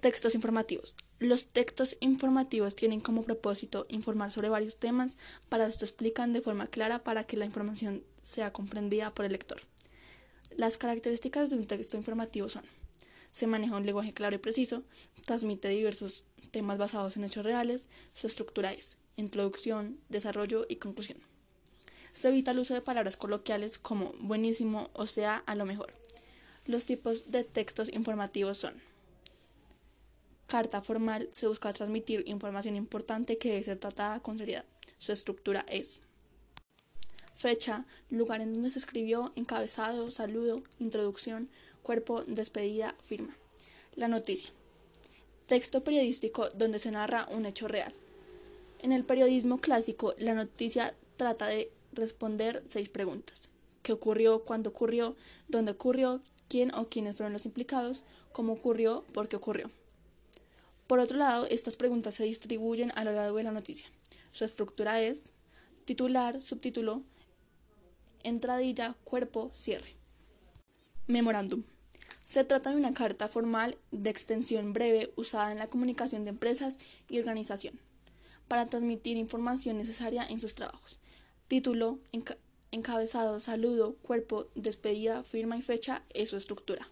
Textos informativos. Los textos informativos tienen como propósito informar sobre varios temas, para esto explican de forma clara para que la información sea comprendida por el lector. Las características de un texto informativo son se maneja un lenguaje claro y preciso, transmite diversos temas basados en hechos reales, su estructura es introducción, desarrollo y conclusión. Se evita el uso de palabras coloquiales como buenísimo o sea a lo mejor. Los tipos de textos informativos son carta formal se busca transmitir información importante que debe ser tratada con seriedad. Su estructura es fecha, lugar en donde se escribió, encabezado, saludo, introducción, cuerpo, despedida, firma. La noticia. Texto periodístico donde se narra un hecho real. En el periodismo clásico, la noticia trata de responder seis preguntas. ¿Qué ocurrió? ¿Cuándo ocurrió? ¿Dónde ocurrió? ¿Quién o quiénes fueron los implicados? ¿Cómo ocurrió? ¿Por qué ocurrió? Por otro lado, estas preguntas se distribuyen a lo largo de la noticia. Su estructura es titular, subtítulo, entradilla, cuerpo, cierre. Memorándum. Se trata de una carta formal de extensión breve usada en la comunicación de empresas y organización para transmitir información necesaria en sus trabajos. Título, encabezado, saludo, cuerpo, despedida, firma y fecha es su estructura.